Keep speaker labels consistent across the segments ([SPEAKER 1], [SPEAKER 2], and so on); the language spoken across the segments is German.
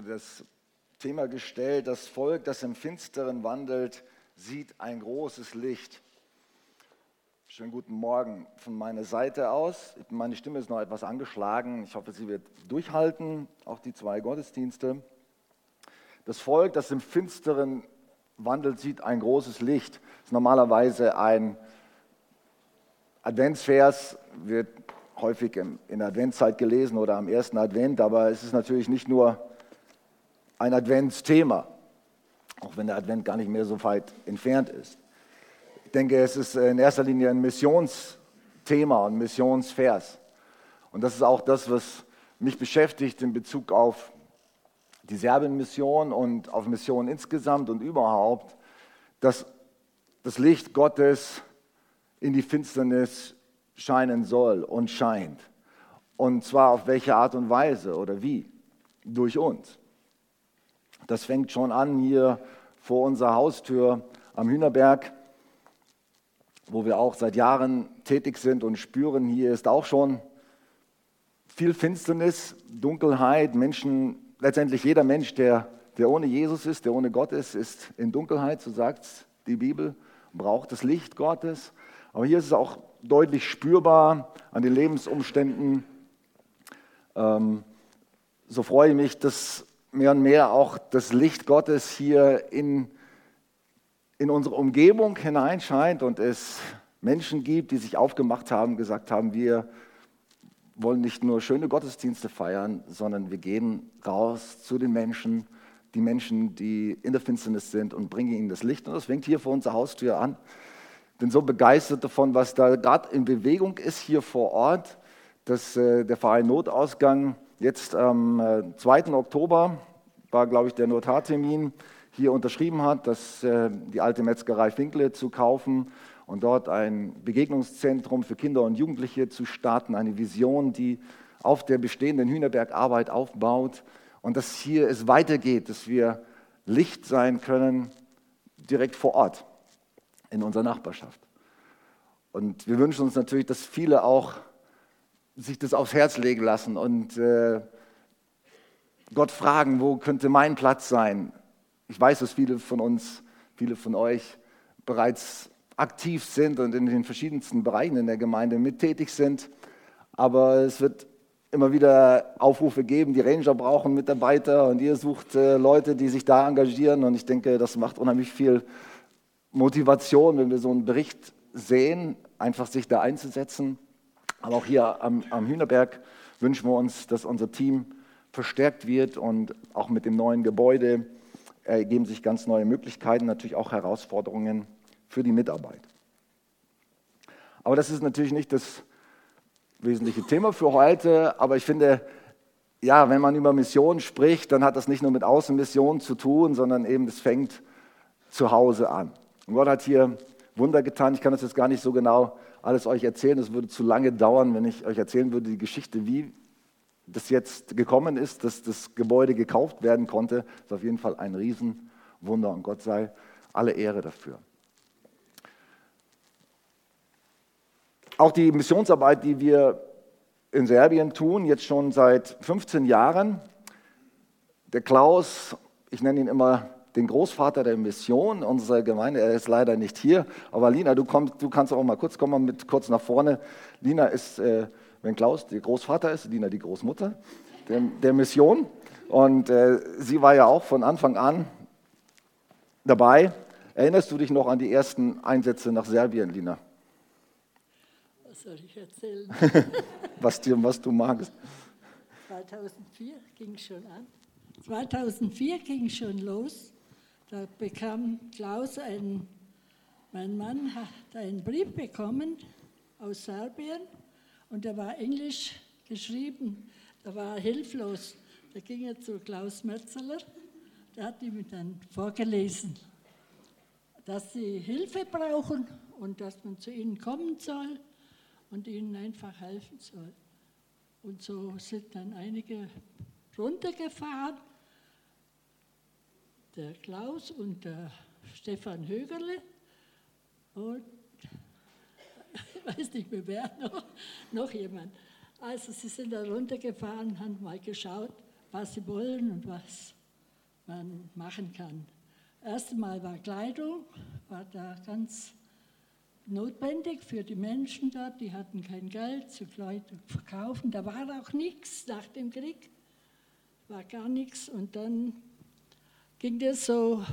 [SPEAKER 1] das Thema gestellt, das Volk, das im Finsteren wandelt, sieht ein großes Licht. Schönen guten Morgen von meiner Seite aus. Meine Stimme ist noch etwas angeschlagen. Ich hoffe, sie wird durchhalten, auch die zwei Gottesdienste. Das Volk, das im Finsteren wandelt, sieht ein großes Licht. Das ist normalerweise ein Adventsvers, wird häufig in der Adventszeit gelesen oder am ersten Advent, aber es ist natürlich nicht nur ein Adventsthema, auch wenn der Advent gar nicht mehr so weit entfernt ist. Ich denke, es ist in erster Linie ein Missionsthema und Missionsvers. Und das ist auch das, was mich beschäftigt in Bezug auf die Serbien-Mission und auf Missionen insgesamt und überhaupt, dass das Licht Gottes in die Finsternis scheinen soll und scheint. Und zwar auf welche Art und Weise oder wie? Durch uns. Das fängt schon an hier vor unserer Haustür am Hühnerberg, wo wir auch seit Jahren tätig sind und spüren, hier ist auch schon viel Finsternis, Dunkelheit. Menschen, letztendlich jeder Mensch, der, der ohne Jesus ist, der ohne Gott ist, ist in Dunkelheit, so sagt die Bibel, braucht das Licht Gottes. Aber hier ist es auch deutlich spürbar an den Lebensumständen. Ähm, so freue ich mich, dass mehr und mehr auch das Licht Gottes hier in, in unsere Umgebung hineinscheint und es Menschen gibt, die sich aufgemacht haben, gesagt haben, wir wollen nicht nur schöne Gottesdienste feiern, sondern wir gehen raus zu den Menschen, die Menschen, die in der Finsternis sind und bringen ihnen das Licht. Und das fängt hier vor unserer Haustür an. Ich bin so begeistert davon, was da gerade in Bewegung ist hier vor Ort, dass äh, der Verein Notausgang jetzt am 2. Äh, Oktober, war glaube ich der Notartermin, hier unterschrieben hat, dass äh, die alte Metzgerei Finkle zu kaufen und dort ein Begegnungszentrum für Kinder und Jugendliche zu starten, eine Vision, die auf der bestehenden Hühnerbergarbeit aufbaut und dass hier es weitergeht, dass wir Licht sein können direkt vor Ort in unserer Nachbarschaft. Und wir wünschen uns natürlich, dass viele auch sich das aufs Herz legen lassen und äh, Gott fragen, wo könnte mein Platz sein? Ich weiß, dass viele von uns, viele von euch bereits aktiv sind und in den verschiedensten Bereichen in der Gemeinde mittätig sind. Aber es wird immer wieder Aufrufe geben, die Ranger brauchen Mitarbeiter und ihr sucht äh, Leute, die sich da engagieren. Und ich denke, das macht unheimlich viel Motivation, wenn wir so einen Bericht sehen, einfach sich da einzusetzen. Aber auch hier am, am Hühnerberg wünschen wir uns, dass unser Team verstärkt wird und auch mit dem neuen Gebäude ergeben sich ganz neue Möglichkeiten, natürlich auch Herausforderungen für die Mitarbeit. Aber das ist natürlich nicht das wesentliche Thema für heute, aber ich finde, ja, wenn man über Mission spricht, dann hat das nicht nur mit Außenmission zu tun, sondern eben, das fängt zu Hause an. Und Gott hat hier Wunder getan. Ich kann das jetzt gar nicht so genau alles euch erzählen. Es würde zu lange dauern, wenn ich euch erzählen würde, die Geschichte, wie das jetzt gekommen ist, dass das Gebäude gekauft werden konnte. Das ist auf jeden Fall ein Riesenwunder und Gott sei alle Ehre dafür. Auch die Missionsarbeit, die wir in Serbien tun, jetzt schon seit 15 Jahren. Der Klaus, ich nenne ihn immer den Großvater der Mission unserer Gemeinde. Er ist leider nicht hier, aber Lina, du, kommst, du kannst auch mal kurz kommen, mit kurz nach vorne. Lina ist, äh, wenn Klaus der Großvater ist, Lina die Großmutter der, der Mission. Und äh, sie war ja auch von Anfang an dabei. Erinnerst du dich noch an die ersten Einsätze nach Serbien, Lina?
[SPEAKER 2] Was soll ich erzählen?
[SPEAKER 1] was, dir, was du magst.
[SPEAKER 2] 2004 ging es schon an. 2004 ging es schon los. Da bekam Klaus ein, mein Mann hat einen Brief bekommen aus Serbien und der war englisch geschrieben. Da war er hilflos. Da ging er zu Klaus Metzeler, der hat ihm dann vorgelesen, dass sie Hilfe brauchen und dass man zu ihnen kommen soll und ihnen einfach helfen soll. Und so sind dann einige runtergefahren der Klaus und der Stefan Högerle und ich weiß nicht mehr wer noch, noch jemand. Also sie sind da runtergefahren, haben mal geschaut, was sie wollen und was man machen kann. Erst einmal war Kleidung, war da ganz notwendig für die Menschen dort. Die hatten kein Geld zu Kleidung verkaufen. Da war auch nichts nach dem Krieg, war gar nichts. Und dann ging das so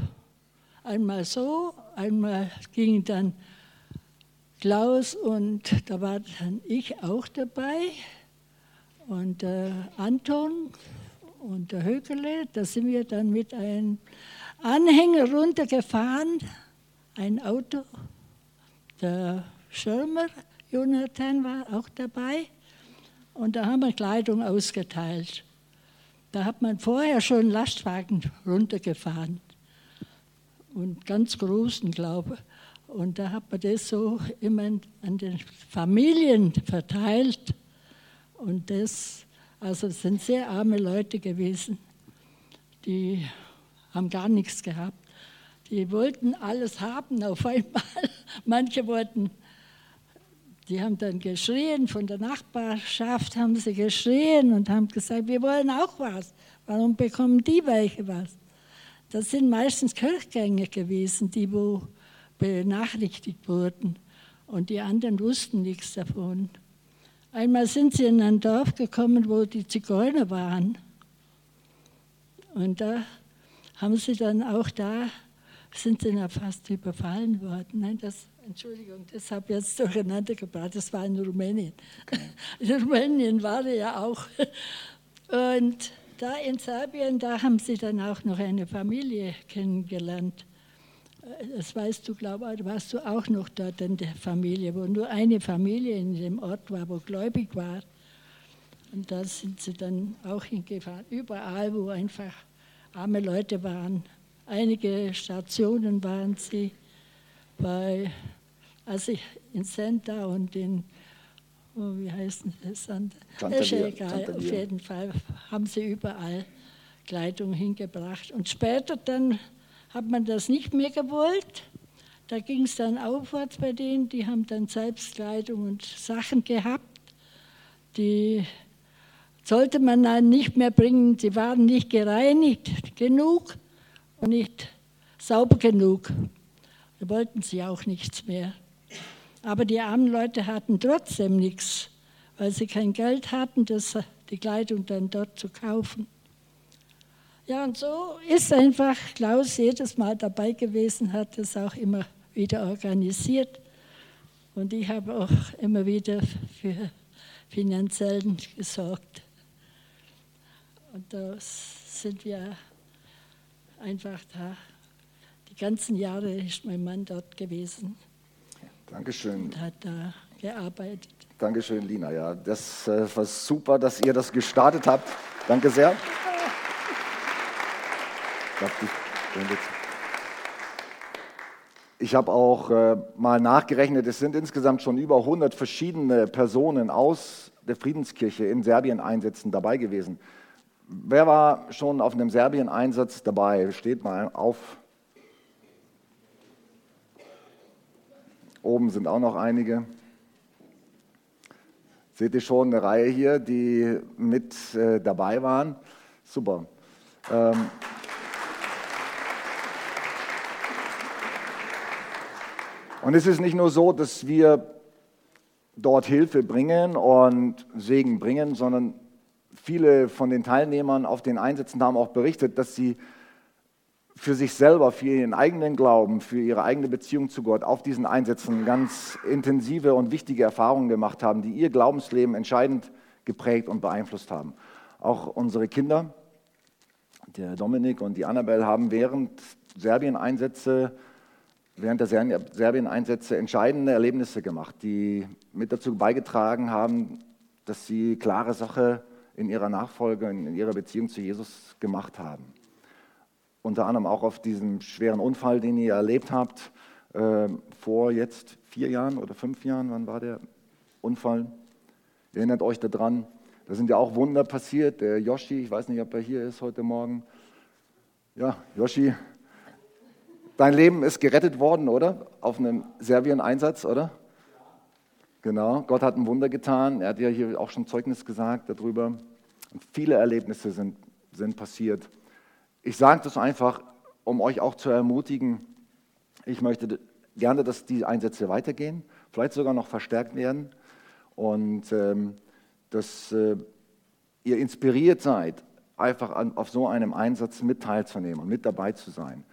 [SPEAKER 2] einmal so, einmal ging dann Klaus und da war dann ich auch dabei und äh, Anton und der Högele. Da sind wir dann mit einem Anhänger runtergefahren, ein Auto. Der Schirmer, Jonathan, war auch dabei. Und da haben wir Kleidung ausgeteilt. Da hat man vorher schon Lastwagen runtergefahren. Und ganz großen, glaube ich. Und da hat man das so immer an den Familien verteilt. Und das, also es sind sehr arme Leute gewesen, die haben gar nichts gehabt. Die wollten alles haben auf einmal. Manche wollten, die haben dann geschrien, von der Nachbarschaft haben sie geschrien und haben gesagt, wir wollen auch was. Warum bekommen die welche was? Das sind meistens Kirchgänger gewesen, die wo benachrichtigt wurden. Und die anderen wussten nichts davon. Einmal sind sie in ein Dorf gekommen, wo die Zigeuner waren. Und da haben sie dann auch da, sind sie dann fast überfallen worden. Nein, das, Entschuldigung, das habe ich jetzt durcheinander gebracht, das war in Rumänien. In Rumänien war er ja auch. Und da in Serbien, da haben sie dann auch noch eine Familie kennengelernt das weißt du, glaube ich, warst du auch noch dort in der Familie, wo nur eine Familie in dem Ort war, wo gläubig war. Und da sind sie dann auch hingefahren, überall, wo einfach arme Leute waren. Einige Stationen waren sie bei, also in Senta und in, oh, wie heißt das? Ist egal, auf jeden Fall haben sie überall Kleidung hingebracht. Und später dann hat man das nicht mehr gewollt. Da ging es dann aufwärts bei denen, die haben dann Selbstkleidung und Sachen gehabt, die sollte man dann nicht mehr bringen. Sie waren nicht gereinigt genug nicht sauber genug. Da wollten sie auch nichts mehr. Aber die armen Leute hatten trotzdem nichts, weil sie kein Geld hatten, das, die Kleidung dann dort zu kaufen. Ja, und so ist einfach Klaus jedes Mal dabei gewesen, hat es auch immer wieder organisiert. Und ich habe auch immer wieder für finanziellen gesorgt. Und da sind wir einfach da. Die ganzen Jahre ist mein Mann dort gewesen.
[SPEAKER 1] Dankeschön.
[SPEAKER 2] Und hat da gearbeitet.
[SPEAKER 1] Dankeschön, Lina. Ja, das äh, war super, dass ihr das gestartet habt. Danke sehr. Ich habe auch äh, mal nachgerechnet, es sind insgesamt schon über 100 verschiedene Personen aus der Friedenskirche in Serbien-Einsätzen dabei gewesen. Wer war schon auf einem Serbien-Einsatz dabei? Steht mal auf. Oben sind auch noch einige. Seht ihr schon eine Reihe hier, die mit äh, dabei waren? Super. Ähm, Und es ist nicht nur so, dass wir dort Hilfe bringen und Segen bringen, sondern viele von den Teilnehmern auf den Einsätzen haben auch berichtet, dass sie für sich selber, für ihren eigenen Glauben, für ihre eigene Beziehung zu Gott auf diesen Einsätzen ganz intensive und wichtige Erfahrungen gemacht haben, die ihr Glaubensleben entscheidend geprägt und beeinflusst haben. Auch unsere Kinder, der Dominik und die Annabelle, haben während Serbien-Einsätze während der Serbien-Einsätze entscheidende Erlebnisse gemacht, die mit dazu beigetragen haben, dass sie klare Sache in ihrer Nachfolge, in ihrer Beziehung zu Jesus gemacht haben. Unter anderem auch auf diesem schweren Unfall, den ihr erlebt habt, äh, vor jetzt vier Jahren oder fünf Jahren, wann war der Unfall? Erinnert euch daran, da sind ja auch Wunder passiert. Der Yoshi, ich weiß nicht, ob er hier ist heute Morgen. Ja, Yoshi Dein Leben ist gerettet worden, oder? Auf einem Serbien-Einsatz, oder? Genau, Gott hat ein Wunder getan. Er hat ja hier auch schon Zeugnis gesagt darüber. Viele Erlebnisse sind sind passiert. Ich sage das einfach, um euch auch zu ermutigen. Ich möchte gerne, dass die Einsätze weitergehen, vielleicht sogar noch verstärkt werden und ähm, dass äh, ihr inspiriert seid, einfach an, auf so einem Einsatz mit teilzunehmen und mit dabei zu sein.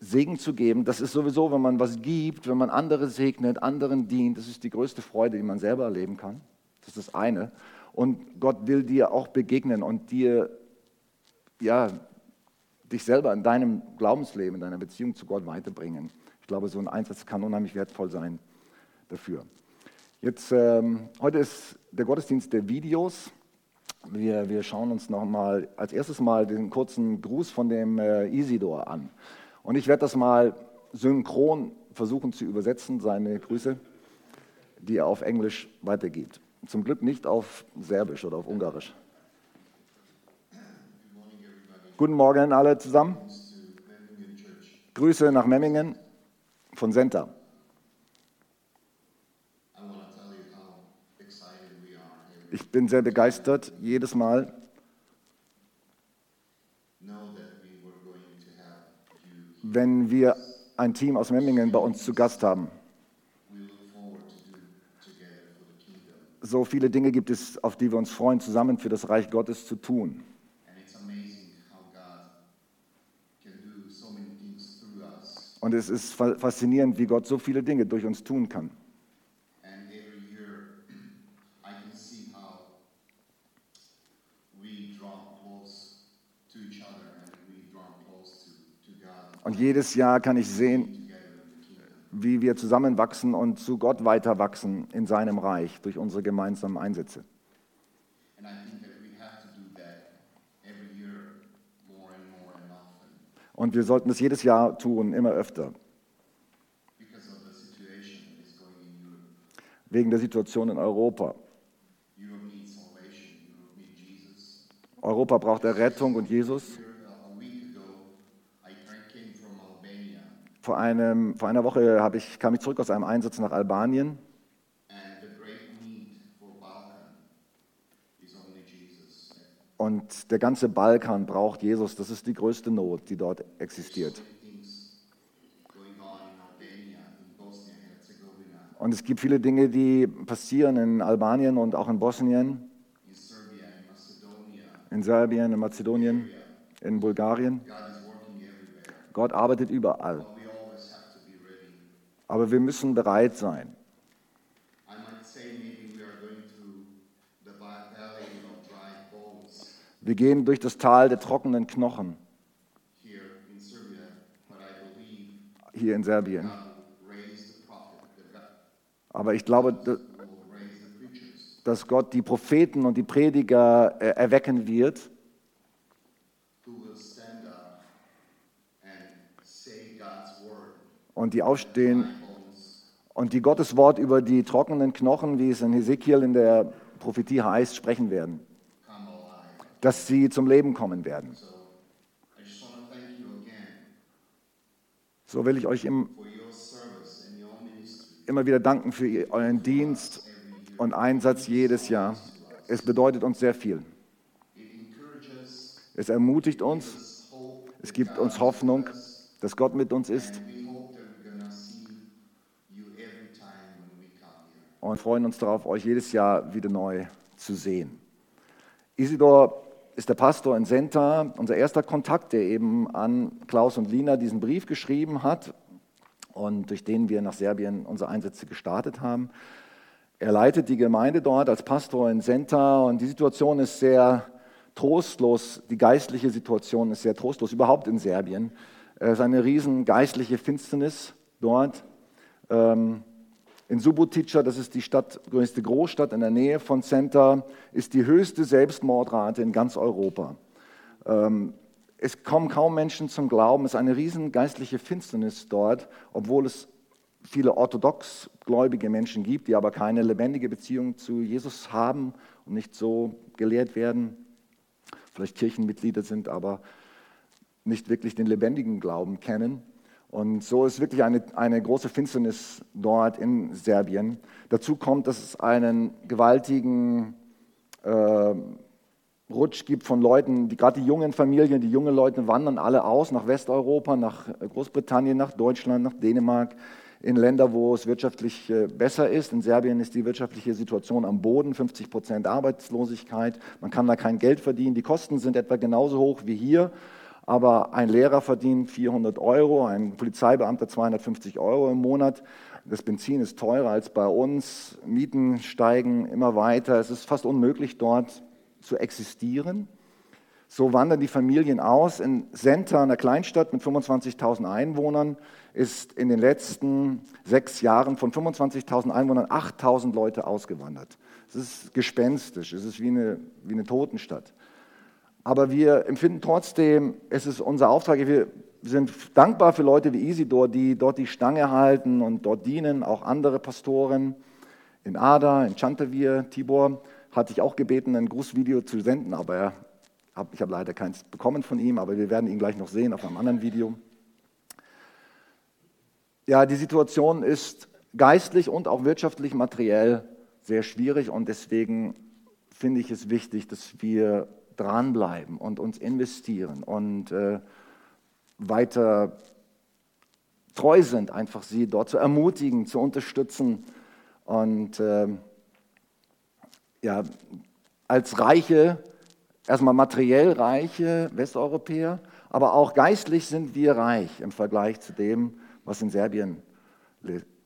[SPEAKER 1] Segen zu geben, das ist sowieso, wenn man was gibt, wenn man andere segnet, anderen dient, das ist die größte Freude, die man selber erleben kann. Das ist das eine. Und Gott will dir auch begegnen und dir, ja, dich selber in deinem Glaubensleben, in deiner Beziehung zu Gott weiterbringen. Ich glaube, so ein Einsatz kann unheimlich wertvoll sein dafür. Jetzt, ähm, heute ist der Gottesdienst der Videos. Wir, wir schauen uns noch mal als erstes mal den kurzen Gruß von dem äh, Isidor an. Und ich werde das mal synchron versuchen zu übersetzen, seine Grüße, die er auf Englisch weitergibt. Zum Glück nicht auf Serbisch oder auf Ungarisch. Guten Morgen alle zusammen. Grüße nach Memmingen von Senta. Ich bin sehr begeistert jedes Mal. Wenn wir ein Team aus Memmingen bei uns zu Gast haben. So viele Dinge gibt es, auf die wir uns freuen, zusammen für das Reich Gottes zu tun. Und es ist faszinierend, wie Gott so viele Dinge durch uns tun kann. Und jedes Jahr kann ich sehen, wie wir zusammenwachsen und zu Gott weiter wachsen in seinem Reich durch unsere gemeinsamen Einsätze. Und wir sollten es jedes Jahr tun, immer öfter. Wegen der Situation in Europa. Europa braucht Errettung und Jesus. Vor, einem, vor einer Woche ich, kam ich zurück aus einem Einsatz nach Albanien. Und der ganze Balkan braucht Jesus. Das ist die größte Not, die dort existiert. Und es gibt viele Dinge, die passieren in Albanien und auch in Bosnien, in Serbien, in Mazedonien, in Bulgarien. Gott arbeitet überall. Aber wir müssen bereit sein. Wir gehen durch das Tal der trockenen Knochen. Hier in Serbien. Aber ich glaube, dass Gott die Propheten und die Prediger äh, erwecken wird, und die aufstehen und die Gottes Wort über die trockenen Knochen, wie es in Hesekiel in der Prophetie heißt, sprechen werden. Dass sie zum Leben kommen werden. So will ich euch im, immer wieder danken für euren Dienst und Einsatz jedes Jahr. Es bedeutet uns sehr viel. Es ermutigt uns, es gibt uns Hoffnung, dass Gott mit uns ist. Und freuen uns darauf, euch jedes Jahr wieder neu zu sehen. Isidor ist der Pastor in Senta, unser erster Kontakt, der eben an Klaus und Lina diesen Brief geschrieben hat und durch den wir nach Serbien unsere Einsätze gestartet haben. Er leitet die Gemeinde dort als Pastor in Senta und die Situation ist sehr trostlos, die geistliche Situation ist sehr trostlos, überhaupt in Serbien. Es ist eine riesen geistliche Finsternis dort. Ähm, in Subotica, das ist die Stadt, größte Großstadt in der Nähe von Center, ist die höchste Selbstmordrate in ganz Europa. Ähm, es kommen kaum Menschen zum Glauben, es ist eine riesen geistliche Finsternis dort, obwohl es viele orthodox gläubige Menschen gibt, die aber keine lebendige Beziehung zu Jesus haben und nicht so gelehrt werden, vielleicht Kirchenmitglieder sind, aber nicht wirklich den lebendigen Glauben kennen. Und so ist wirklich eine, eine große Finsternis dort in Serbien. Dazu kommt, dass es einen gewaltigen äh, Rutsch gibt von Leuten, die gerade die jungen Familien, die jungen Leute wandern alle aus nach Westeuropa, nach Großbritannien, nach Deutschland, nach Dänemark, in Länder, wo es wirtschaftlich äh, besser ist. In Serbien ist die wirtschaftliche Situation am Boden, 50 Prozent Arbeitslosigkeit. Man kann da kein Geld verdienen. Die Kosten sind etwa genauso hoch wie hier. Aber ein Lehrer verdient 400 Euro, ein Polizeibeamter 250 Euro im Monat. Das Benzin ist teurer als bei uns. Mieten steigen immer weiter. Es ist fast unmöglich, dort zu existieren. So wandern die Familien aus. In Senta, einer Kleinstadt mit 25.000 Einwohnern, ist in den letzten sechs Jahren von 25.000 Einwohnern 8.000 Leute ausgewandert. Es ist gespenstisch, es ist wie eine, wie eine Totenstadt. Aber wir empfinden trotzdem, es ist unser Auftrag, wir sind dankbar für Leute wie Isidor, die dort die Stange halten und dort dienen, auch andere Pastoren in Ada, in Chantavir, Tibor, hatte ich auch gebeten, ein Grußvideo zu senden, aber er, ich habe leider keins bekommen von ihm, aber wir werden ihn gleich noch sehen auf einem anderen Video. Ja, die Situation ist geistlich und auch wirtschaftlich, materiell sehr schwierig und deswegen finde ich es wichtig, dass wir dranbleiben und uns investieren und äh, weiter treu sind, einfach sie dort zu ermutigen, zu unterstützen und äh, ja, als reiche, erstmal materiell reiche Westeuropäer, aber auch geistlich sind wir reich im Vergleich zu dem, was in Serbien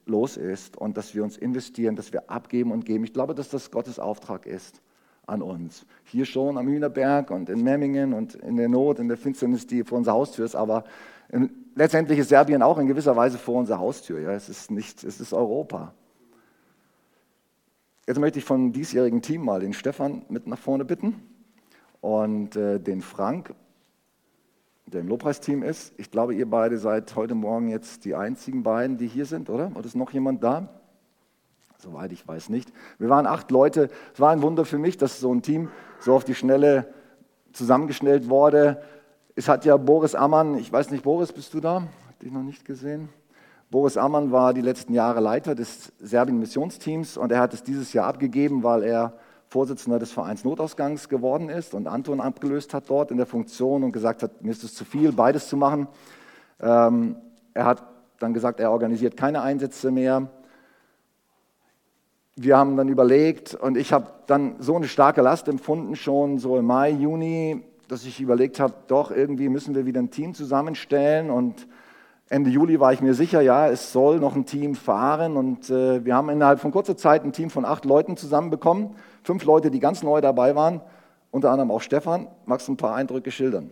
[SPEAKER 1] los ist und dass wir uns investieren, dass wir abgeben und geben. Ich glaube, dass das Gottes Auftrag ist an uns. Hier schon am Hühnerberg und in Memmingen und in der Not, in der Finsternis, die vor unserer Haustür ist, aber letztendlich ist Serbien auch in gewisser Weise vor unserer Haustür. Ja? Es, ist nicht, es ist Europa. Jetzt möchte ich vom diesjährigen Team mal den Stefan mit nach vorne bitten und äh, den Frank der im Lobpreisteam ist. Ich glaube, ihr beide seid heute Morgen jetzt die einzigen beiden, die hier sind, oder? Oder ist noch jemand da? Soweit ich weiß nicht. Wir waren acht Leute. Es war ein Wunder für mich, dass so ein Team so auf die Schnelle zusammengestellt wurde. Es hat ja Boris Ammann, ich weiß nicht, Boris, bist du da? Hab dich noch nicht gesehen. Boris Ammann war die letzten Jahre Leiter des Serbien-Missionsteams und er hat es dieses Jahr abgegeben, weil er Vorsitzender des Vereins Notausgangs geworden ist und Anton abgelöst hat dort in der Funktion und gesagt hat, mir ist es zu viel, beides zu machen. Ähm, er hat dann gesagt, er organisiert keine Einsätze mehr. Wir haben dann überlegt und ich habe dann so eine starke Last empfunden, schon so im Mai, Juni, dass ich überlegt habe, doch irgendwie müssen wir wieder ein Team zusammenstellen und Ende Juli war ich mir sicher, ja, es soll noch ein Team fahren und äh, wir haben innerhalb von kurzer Zeit ein Team von acht Leuten zusammenbekommen fünf Leute, die ganz neu dabei waren, unter anderem auch Stefan. Magst du ein paar Eindrücke schildern?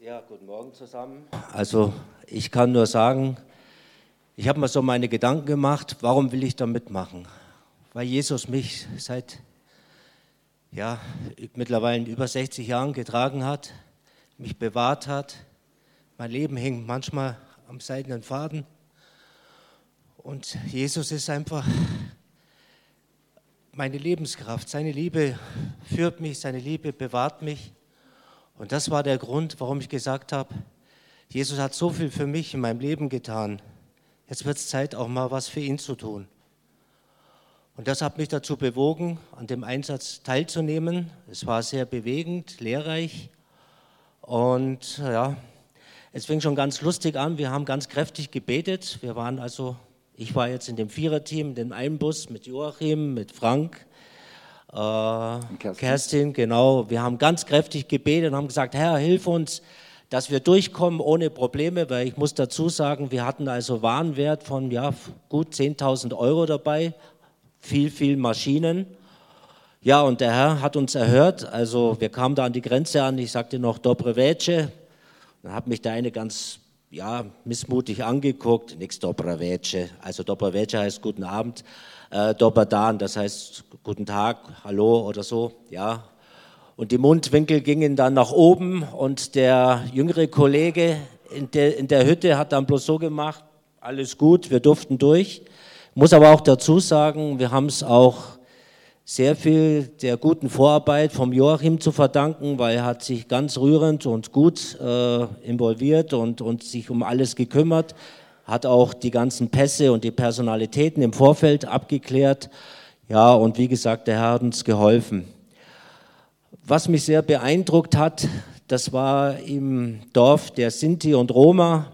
[SPEAKER 3] Ja, guten Morgen zusammen. Also ich kann nur sagen, ich habe mir so meine Gedanken gemacht, warum will ich da mitmachen? Weil Jesus mich seit ja, mittlerweile über 60 Jahren getragen hat, mich bewahrt hat. Mein Leben hängt manchmal am seidenen Faden. Und Jesus ist einfach meine Lebenskraft. Seine Liebe führt mich, seine Liebe bewahrt mich. Und das war der Grund, warum ich gesagt habe, Jesus hat so viel für mich in meinem Leben getan. Jetzt wird es Zeit, auch mal was für ihn zu tun. Und das hat mich dazu bewogen, an dem Einsatz teilzunehmen. Es war sehr bewegend, lehrreich. Und ja, es fing schon ganz lustig an. Wir haben ganz kräftig gebetet. Wir waren also ich war jetzt in dem Viererteam, in dem einen Bus mit Joachim, mit Frank, äh, Kerstin. Kerstin, genau. Wir haben ganz kräftig gebetet und haben gesagt, Herr, hilf uns, dass wir durchkommen ohne Probleme, weil ich muss dazu sagen, wir hatten also Warenwert von ja, gut 10.000 Euro dabei, viel, viel Maschinen. Ja, und der Herr hat uns erhört, also wir kamen da an die Grenze an, ich sagte noch Dobre Vece, dann hat mich der eine ganz ja, missmutig angeguckt, nix Dobravece. Also Dobravece heißt guten Abend, äh, Doberdan, das heißt guten Tag, hallo oder so, ja. Und die Mundwinkel gingen dann nach oben und der jüngere Kollege in der, in der Hütte hat dann bloß so gemacht, alles gut, wir durften durch. Muss aber auch dazu sagen, wir haben es auch sehr viel der guten Vorarbeit vom Joachim zu verdanken, weil er hat sich ganz rührend und gut äh, involviert und, und sich um alles gekümmert, hat auch die ganzen Pässe und die Personalitäten im Vorfeld abgeklärt. Ja, und wie gesagt, der Herr hat uns geholfen. was mich sehr beeindruckt hat, das war im Dorf der Sinti und Roma.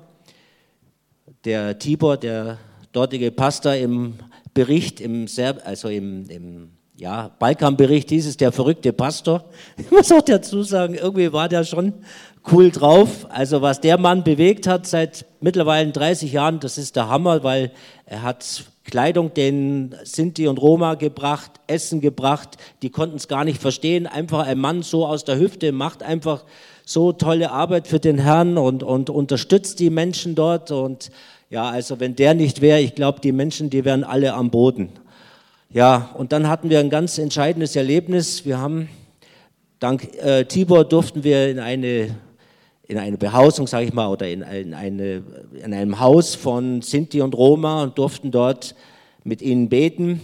[SPEAKER 3] Der Tibor, der dortige Pastor im Bericht, im Serb, also im, im ja, Balkanbericht hieß es der verrückte Pastor. Ich muss auch dazu sagen, irgendwie war der schon cool drauf. Also was der Mann bewegt hat seit mittlerweile 30 Jahren, das ist der Hammer, weil er hat Kleidung den Sinti und Roma gebracht, Essen gebracht. Die konnten es gar nicht verstehen. Einfach ein Mann so aus der Hüfte macht einfach so tolle Arbeit für den Herrn und, und unterstützt die Menschen dort. Und ja, also wenn der nicht wäre, ich glaube, die Menschen, die wären alle am Boden. Ja, und dann hatten wir ein ganz entscheidendes Erlebnis. Wir haben, dank äh, Tibor durften wir in eine, in eine Behausung, sage ich mal, oder in, in, eine, in einem Haus von Sinti und Roma und durften dort mit ihnen beten,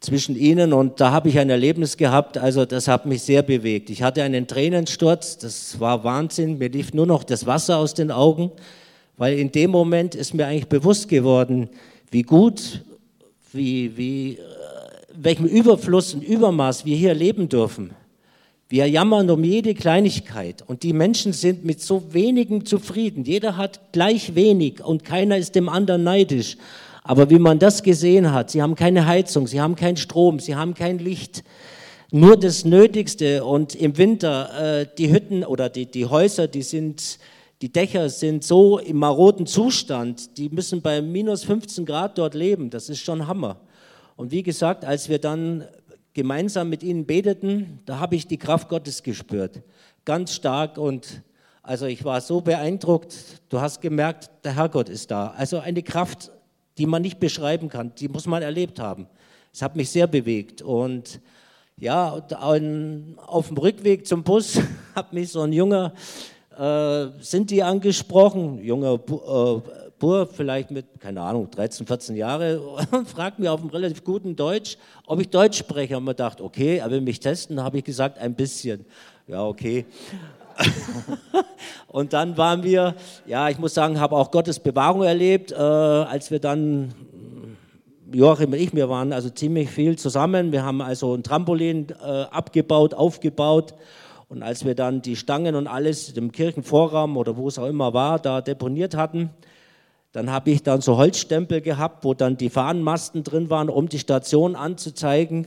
[SPEAKER 3] zwischen ihnen. Und da habe ich ein Erlebnis gehabt, also das hat mich sehr bewegt. Ich hatte einen Tränensturz, das war Wahnsinn, mir lief nur noch das Wasser aus den Augen, weil in dem Moment ist mir eigentlich bewusst geworden, wie gut, wie, wie welchem Überfluss und Übermaß wir hier leben dürfen. Wir jammern um jede Kleinigkeit und die Menschen sind mit so wenigem zufrieden. Jeder hat gleich wenig und keiner ist dem anderen neidisch. Aber wie man das gesehen hat, sie haben keine Heizung, sie haben keinen Strom, sie haben kein Licht, nur das Nötigste. Und im Winter, äh, die Hütten oder die, die Häuser, die sind, die Dächer sind so im maroden Zustand, die müssen bei minus 15 Grad dort leben. Das ist schon Hammer. Und wie gesagt, als wir dann gemeinsam mit ihnen beteten, da habe ich die Kraft Gottes gespürt. Ganz stark und also ich war so beeindruckt. Du hast gemerkt, der Herrgott ist da. Also eine Kraft, die man nicht beschreiben kann, die muss man erlebt haben. Es hat mich sehr bewegt und ja, auf dem Rückweg zum Bus hat mich so ein junger äh, Sinti angesprochen, junger äh, Bur, vielleicht mit, keine Ahnung, 13, 14 Jahre, fragt mich auf einem relativ guten Deutsch, ob ich Deutsch spreche. Und man dachte, okay, er will mich testen. Habe ich gesagt, ein bisschen. Ja, okay. und dann waren wir, ja, ich muss sagen, habe auch Gottes Bewahrung erlebt, äh, als wir dann, Joachim und ich, wir waren also ziemlich viel zusammen. Wir haben also ein Trampolin äh, abgebaut, aufgebaut. Und als wir dann die Stangen und alles im Kirchenvorraum oder wo es auch immer war, da deponiert hatten, dann habe ich dann so Holzstempel gehabt, wo dann die Fahnenmasten drin waren, um die Station anzuzeigen.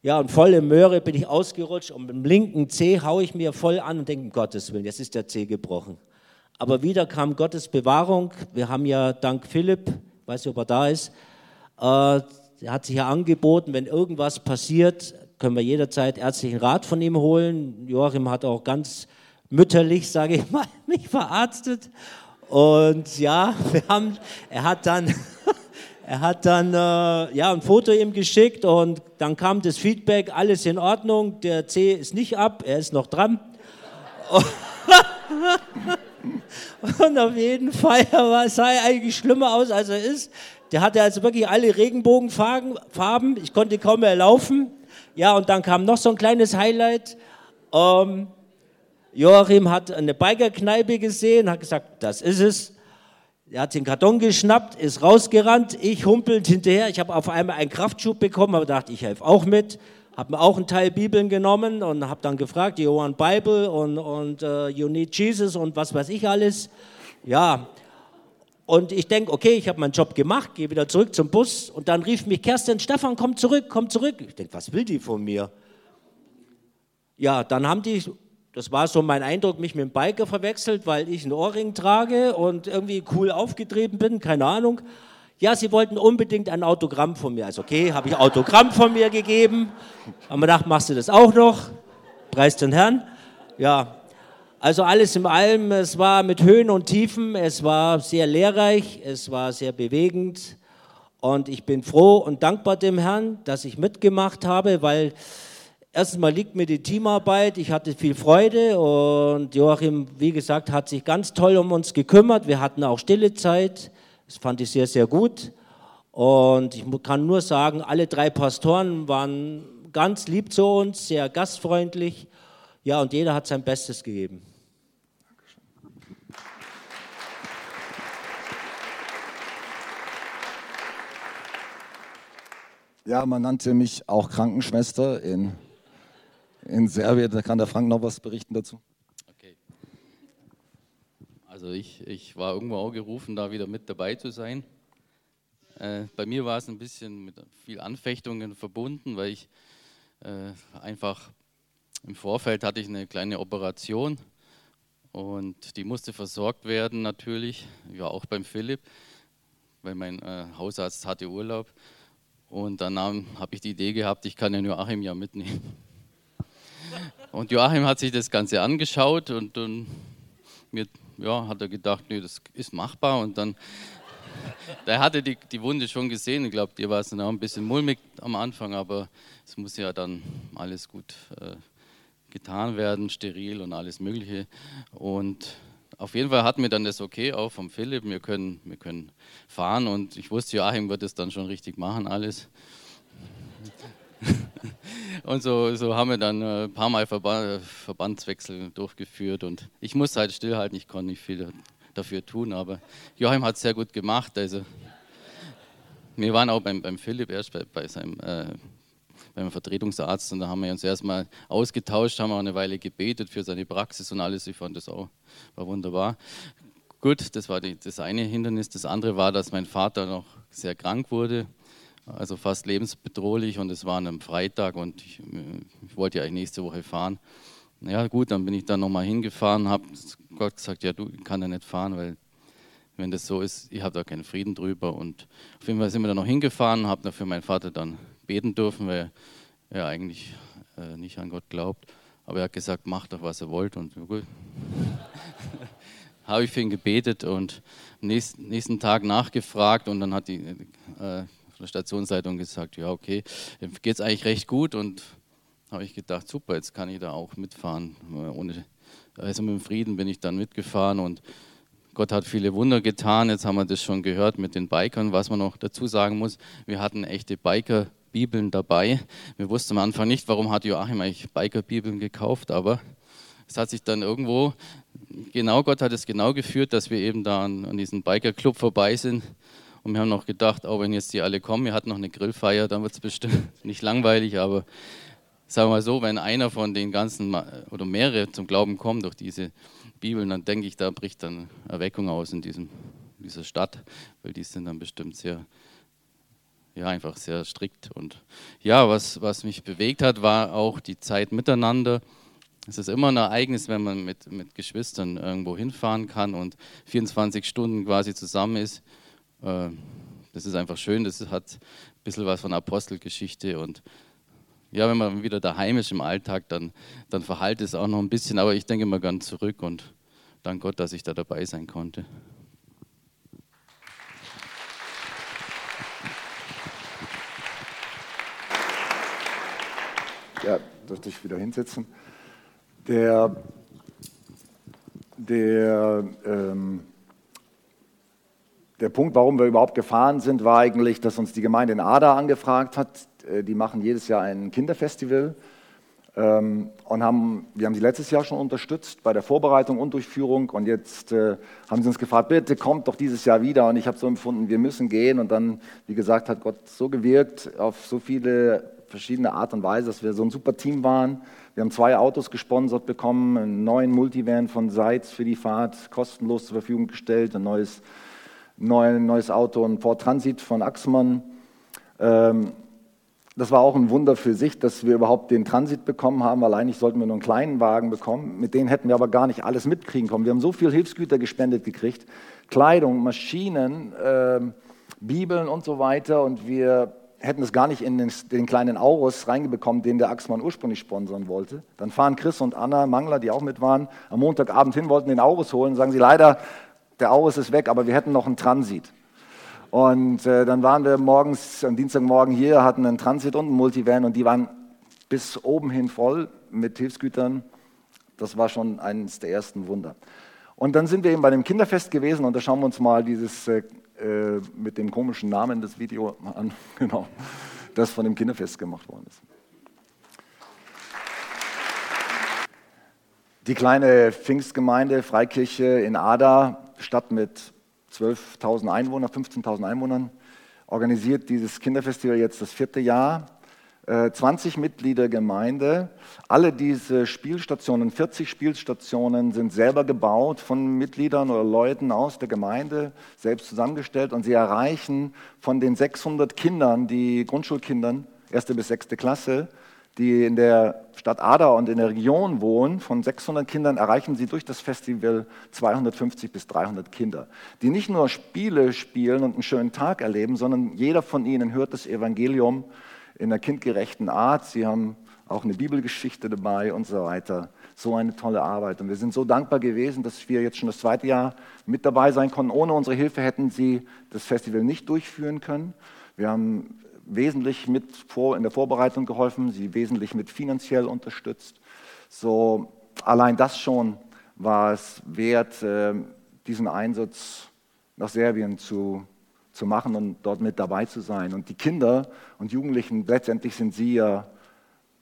[SPEAKER 3] Ja, und voll im Möhre bin ich ausgerutscht und mit dem linken Zeh haue ich mir voll an und denke, um Gottes Willen, jetzt ist der Zeh gebrochen. Aber wieder kam Gottes Bewahrung. Wir haben ja dank Philipp, weiß nicht, ob er da ist, äh, er hat sich ja angeboten, wenn irgendwas passiert, können wir jederzeit ärztlichen Rat von ihm holen. Joachim hat auch ganz mütterlich, sage ich mal, mich verarztet. Und ja, wir haben, er hat dann, er hat dann äh, ja, ein Foto ihm geschickt und dann kam das Feedback, alles in Ordnung, der C ist nicht ab, er ist noch dran. und auf jeden Fall sah er eigentlich schlimmer aus, als er ist. Der hatte also wirklich alle Regenbogenfarben, ich konnte kaum mehr laufen. Ja, und dann kam noch so ein kleines Highlight. Ähm, Joachim hat eine Bikerkneipe gesehen, hat gesagt, das ist es. Er hat den Karton geschnappt, ist rausgerannt, ich humpelt hinterher. Ich habe auf einmal einen Kraftschub bekommen, aber dachte, ich helfe auch mit. Habe mir auch einen Teil Bibeln genommen und habe dann gefragt, you want Bible und, und uh, you need Jesus und was weiß ich alles. Ja, und ich denke, okay, ich habe meinen Job gemacht, gehe wieder zurück zum Bus und dann rief mich Kerstin, Stefan, komm zurück, komm zurück. Ich denke, was will die von mir? Ja, dann haben die das war so mein Eindruck, mich mit dem Biker verwechselt, weil ich einen Ohrring trage und irgendwie cool aufgetreten bin, keine Ahnung. Ja, sie wollten unbedingt ein Autogramm von mir. Also okay, habe ich Autogramm von mir gegeben. Haben wir gedacht, machst du das auch noch? Preis den Herrn. Ja, also alles in allem, es war mit Höhen und Tiefen, es war sehr lehrreich, es war sehr bewegend. Und ich bin froh und dankbar dem Herrn, dass ich mitgemacht habe, weil Erstens mal liegt mir die Teamarbeit, ich hatte viel Freude und Joachim, wie gesagt, hat sich ganz toll um uns gekümmert. Wir hatten auch stille Zeit, das fand ich sehr, sehr gut. Und ich kann nur sagen, alle drei Pastoren waren ganz lieb zu uns, sehr gastfreundlich. Ja, und jeder hat sein Bestes gegeben.
[SPEAKER 1] Ja, man nannte mich auch Krankenschwester in in Serbien. Da kann der Frank noch was berichten dazu. Okay.
[SPEAKER 4] Also ich, ich war irgendwo auch gerufen, da wieder mit dabei zu sein. Äh, bei mir war es ein bisschen mit viel Anfechtungen verbunden, weil ich äh, einfach im Vorfeld hatte ich eine kleine Operation und die musste versorgt werden natürlich. Ich war auch beim Philipp, weil mein äh, Hausarzt hatte Urlaub. Und dann habe ich die Idee gehabt, ich kann den Joachim ja mitnehmen. Und Joachim hat sich das Ganze angeschaut und dann mir, ja, hat er gedacht, nee, das ist machbar. Und dann, der hatte die, die Wunde schon gesehen. Ich glaube, dir war es dann auch ein bisschen mulmig am Anfang, aber es muss ja dann alles gut äh, getan werden, steril und alles Mögliche. Und auf jeden Fall hatten wir dann das Okay auch vom Philipp, wir können, wir können fahren und ich wusste, Joachim wird es dann schon richtig machen, alles. und so, so haben wir dann ein paar Mal Verbandswechsel durchgeführt und ich musste halt stillhalten, ich konnte nicht viel dafür tun, aber Joachim hat es sehr gut gemacht. Also wir waren auch beim, beim Philipp erst bei, bei seinem äh, beim Vertretungsarzt und da haben wir uns erstmal ausgetauscht, haben auch eine Weile gebetet für seine Praxis und alles. Ich fand das auch war wunderbar. Gut, das war die, das eine Hindernis. Das andere war, dass mein Vater noch sehr krank wurde, also fast lebensbedrohlich und es war an einem Freitag und ich, ich wollte ja eigentlich nächste Woche fahren. Ja gut, dann bin ich da nochmal hingefahren, habe Gott gesagt, ja du, ich kann da nicht fahren, weil wenn das so ist, ich habe da keinen Frieden drüber. Und auf jeden Fall sind wir da noch hingefahren, habe dafür meinen Vater dann beten dürfen, weil er eigentlich äh, nicht an Gott glaubt. Aber er hat gesagt, macht doch, was er wollt. Und gut. habe ich für ihn gebetet und am nächsten, nächsten Tag nachgefragt und dann hat die äh, Stationsleitung gesagt, ja okay, geht es eigentlich recht gut und habe ich gedacht, super, jetzt kann ich da auch mitfahren. Ohne, also mit dem Frieden bin ich dann mitgefahren und Gott hat viele Wunder getan. Jetzt haben wir das schon gehört mit den Bikern. Was man noch dazu sagen muss, wir hatten echte Biker-Bibeln dabei. Wir wussten am Anfang nicht, warum hat Joachim eigentlich Biker-Bibeln gekauft, aber es hat sich dann irgendwo, genau Gott hat es genau geführt, dass wir eben da an, an diesem Biker-Club vorbei sind. Und wir haben noch gedacht, auch wenn jetzt die alle kommen, wir hatten noch eine Grillfeier, dann wird es bestimmt nicht langweilig, aber sagen wir mal so, wenn einer von den ganzen oder mehrere zum Glauben kommen durch diese Bibeln, dann denke ich, da bricht dann Erweckung aus in diesem, dieser Stadt, weil die sind dann bestimmt sehr, ja, einfach sehr strikt. Und ja, was, was mich bewegt hat, war auch die Zeit miteinander. Es ist immer ein Ereignis, wenn man mit, mit Geschwistern irgendwo hinfahren kann und 24 Stunden quasi zusammen ist. Äh, das ist einfach schön, das hat ein bisschen was von Apostelgeschichte und ja, wenn man wieder daheim ist im Alltag, dann, dann verhallt es auch noch ein bisschen, aber ich denke mal ganz zurück und dank Gott, dass ich da dabei sein konnte.
[SPEAKER 1] Ja, darf ich wieder hinsetzen. Der, der, ähm, der Punkt, warum wir überhaupt gefahren sind, war eigentlich, dass uns die Gemeinde in Ada angefragt hat. Äh, die machen jedes Jahr ein Kinderfestival ähm, und haben, wir haben sie letztes Jahr schon unterstützt bei der Vorbereitung und Durchführung und jetzt äh, haben sie uns gefragt, bitte kommt doch dieses Jahr wieder und ich habe so empfunden, wir müssen gehen und dann, wie gesagt, hat Gott so gewirkt auf so viele verschiedene Art und Weise, dass wir so ein super Team waren. Wir haben zwei Autos gesponsert bekommen, einen neuen Multivan von Seitz für die Fahrt kostenlos zur Verfügung gestellt, ein neues, neues Auto, ein Ford Transit von Axmann. Ähm, das war auch ein Wunder für sich, dass wir überhaupt den Transit bekommen haben, weil eigentlich sollten wir nur einen kleinen Wagen bekommen. Mit denen hätten wir aber gar nicht alles mitkriegen können. Wir haben so viel Hilfsgüter gespendet gekriegt, Kleidung, Maschinen, äh, Bibeln und so weiter. Und wir hätten es gar nicht in den, den kleinen Aurus reingebekommen, den der Axmann ursprünglich sponsern wollte. Dann fahren Chris und Anna Mangler, die auch mit waren, am Montagabend hin, wollten den Aurus holen. Sagen sie, leider, der Aurus ist weg, aber wir hätten noch einen Transit. Und äh, dann waren wir morgens, am Dienstagmorgen hier, hatten einen Transit und einen Multivan und die waren bis oben hin voll mit Hilfsgütern. Das war schon eines der ersten Wunder. Und dann sind wir eben bei dem Kinderfest gewesen und da schauen wir uns mal dieses äh, äh mit dem komischen Namen das Video an, genau, das von dem Kinderfest gemacht worden ist. Die kleine Pfingstgemeinde Freikirche in Ada, Stadt mit 12.000 Einwohnern, 15.000 Einwohnern, organisiert dieses Kinderfestival jetzt das vierte Jahr. 20 Mitglieder Gemeinde. Alle diese Spielstationen, 40 Spielstationen, sind selber gebaut von Mitgliedern oder Leuten aus der Gemeinde, selbst zusammengestellt. Und sie erreichen von den 600 Kindern, die Grundschulkindern, erste bis sechste Klasse, die in der Stadt Ada und in der Region wohnen, von 600 Kindern erreichen sie durch das Festival 250 bis 300 Kinder, die nicht nur Spiele spielen und einen schönen Tag erleben, sondern jeder von ihnen hört das Evangelium in einer kindgerechten Art. Sie haben auch eine Bibelgeschichte dabei und so weiter. So eine tolle Arbeit. Und wir sind so dankbar gewesen, dass wir jetzt schon das zweite Jahr mit dabei sein konnten. Ohne unsere Hilfe hätten sie das Festival nicht durchführen können. Wir haben wesentlich mit in der Vorbereitung geholfen, sie wesentlich mit finanziell unterstützt. So allein das schon war es wert, äh, diesen Einsatz nach Serbien zu, zu machen und dort mit dabei zu sein. Und die Kinder und Jugendlichen, letztendlich sind sie ja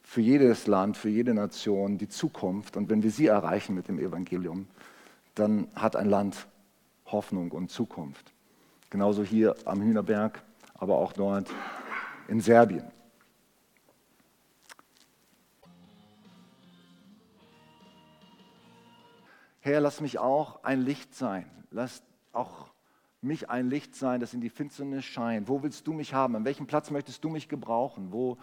[SPEAKER 1] für jedes Land, für jede Nation die Zukunft. Und wenn wir sie erreichen mit dem Evangelium, dann hat ein Land Hoffnung und Zukunft. Genauso hier am Hühnerberg, aber auch dort in Serbien. Herr, lass mich auch ein Licht sein. Lass auch mich ein Licht sein, das in die Finsternis scheint. Wo willst du mich haben? An welchem Platz möchtest du mich gebrauchen? Wo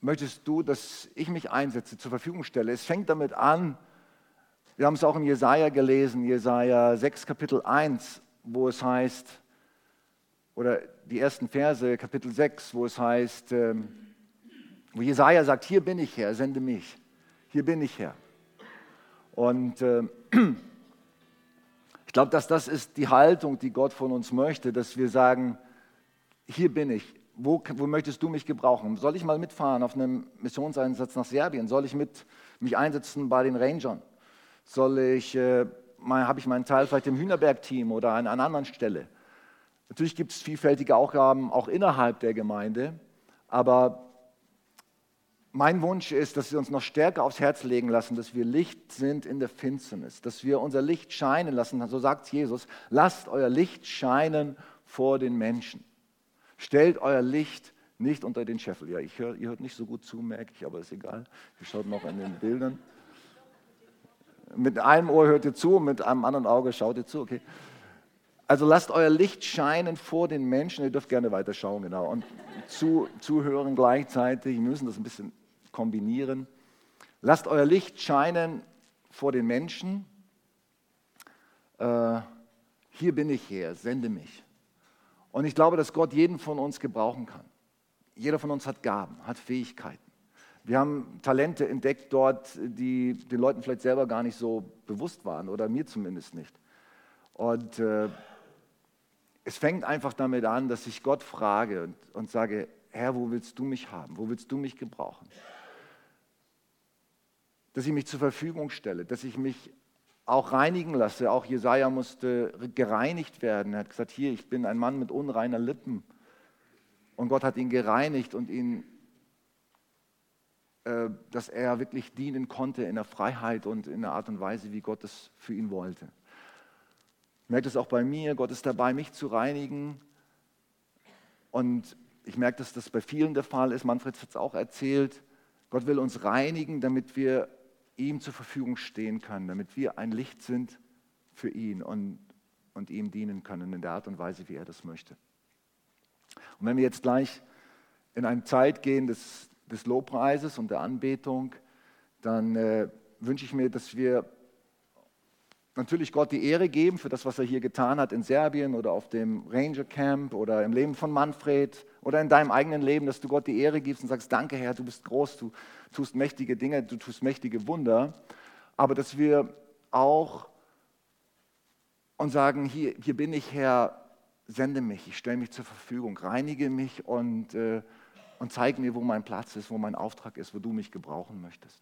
[SPEAKER 1] möchtest du, dass ich mich einsetze, zur Verfügung stelle? Es fängt damit an, wir haben es auch in Jesaja gelesen, Jesaja 6, Kapitel 1, wo es heißt, oder die ersten Verse, Kapitel 6, wo es heißt, ähm, wo Jesaja sagt: Hier bin ich Herr, sende mich. Hier bin ich Herr. Und äh, ich glaube, dass das ist die Haltung, die Gott von uns möchte, dass wir sagen: Hier bin ich. Wo, wo möchtest du mich gebrauchen? Soll ich mal mitfahren auf einem Missionseinsatz nach Serbien? Soll ich mit mich einsetzen bei den Rangern? Soll ich, äh, habe ich meinen Teil vielleicht im Hühnerberg-Team oder an einer anderen Stelle? Natürlich gibt es vielfältige Aufgaben auch innerhalb der Gemeinde, aber mein Wunsch ist, dass wir uns noch stärker aufs Herz legen lassen, dass wir Licht sind in der Finsternis, dass wir unser Licht scheinen lassen. So sagt Jesus, lasst euer Licht scheinen vor den Menschen. Stellt euer Licht nicht unter den Scheffel. Ja, ich hör, ihr hört nicht so gut zu, merke ich, aber ist egal. Ihr schaut noch in den Bildern. Mit einem Ohr hört ihr zu, mit einem anderen Auge schaut ihr zu, okay. Also lasst euer Licht scheinen vor den Menschen. Ihr dürft gerne weiterschauen, genau. Und zu, zuhören gleichzeitig. Wir müssen das ein bisschen kombinieren. Lasst euer Licht scheinen vor den Menschen. Äh, hier bin ich her, sende mich. Und ich glaube, dass Gott jeden von uns gebrauchen kann. Jeder von uns hat Gaben, hat Fähigkeiten. Wir haben Talente entdeckt dort, die den Leuten vielleicht selber gar nicht so bewusst waren oder mir zumindest nicht. Und äh, es fängt einfach damit an, dass ich Gott frage und, und sage, Herr, wo willst du mich haben? Wo willst du mich gebrauchen? Dass ich mich zur Verfügung stelle, dass ich mich auch reinigen lasse. Auch Jesaja musste gereinigt werden. Er hat gesagt: Hier, ich bin ein Mann mit unreiner Lippen. Und Gott hat ihn gereinigt und ihn, äh, dass er wirklich dienen konnte in der Freiheit und in der Art und Weise, wie Gott es für ihn wollte. Ich merke das auch bei mir. Gott ist dabei, mich zu reinigen. Und ich merke, dass das bei vielen der Fall ist. Manfred hat es auch erzählt. Gott will uns reinigen, damit wir ihm zur Verfügung stehen können, damit wir ein Licht sind für ihn und, und ihm dienen können in der Art und Weise, wie er das möchte. Und wenn wir jetzt gleich in eine Zeit gehen des, des Lobpreises und der Anbetung, dann äh, wünsche ich mir, dass wir natürlich Gott die Ehre geben für das, was er hier getan hat in Serbien oder auf dem Ranger Camp oder im Leben von Manfred oder in deinem eigenen Leben, dass du Gott die Ehre gibst und sagst, danke Herr, du bist groß, du tust mächtige Dinge, du tust mächtige Wunder. Aber dass wir auch und sagen, hier, hier bin ich Herr, sende mich, ich stelle mich zur Verfügung, reinige mich und, äh, und zeige mir, wo mein Platz ist, wo mein Auftrag ist, wo du mich gebrauchen möchtest.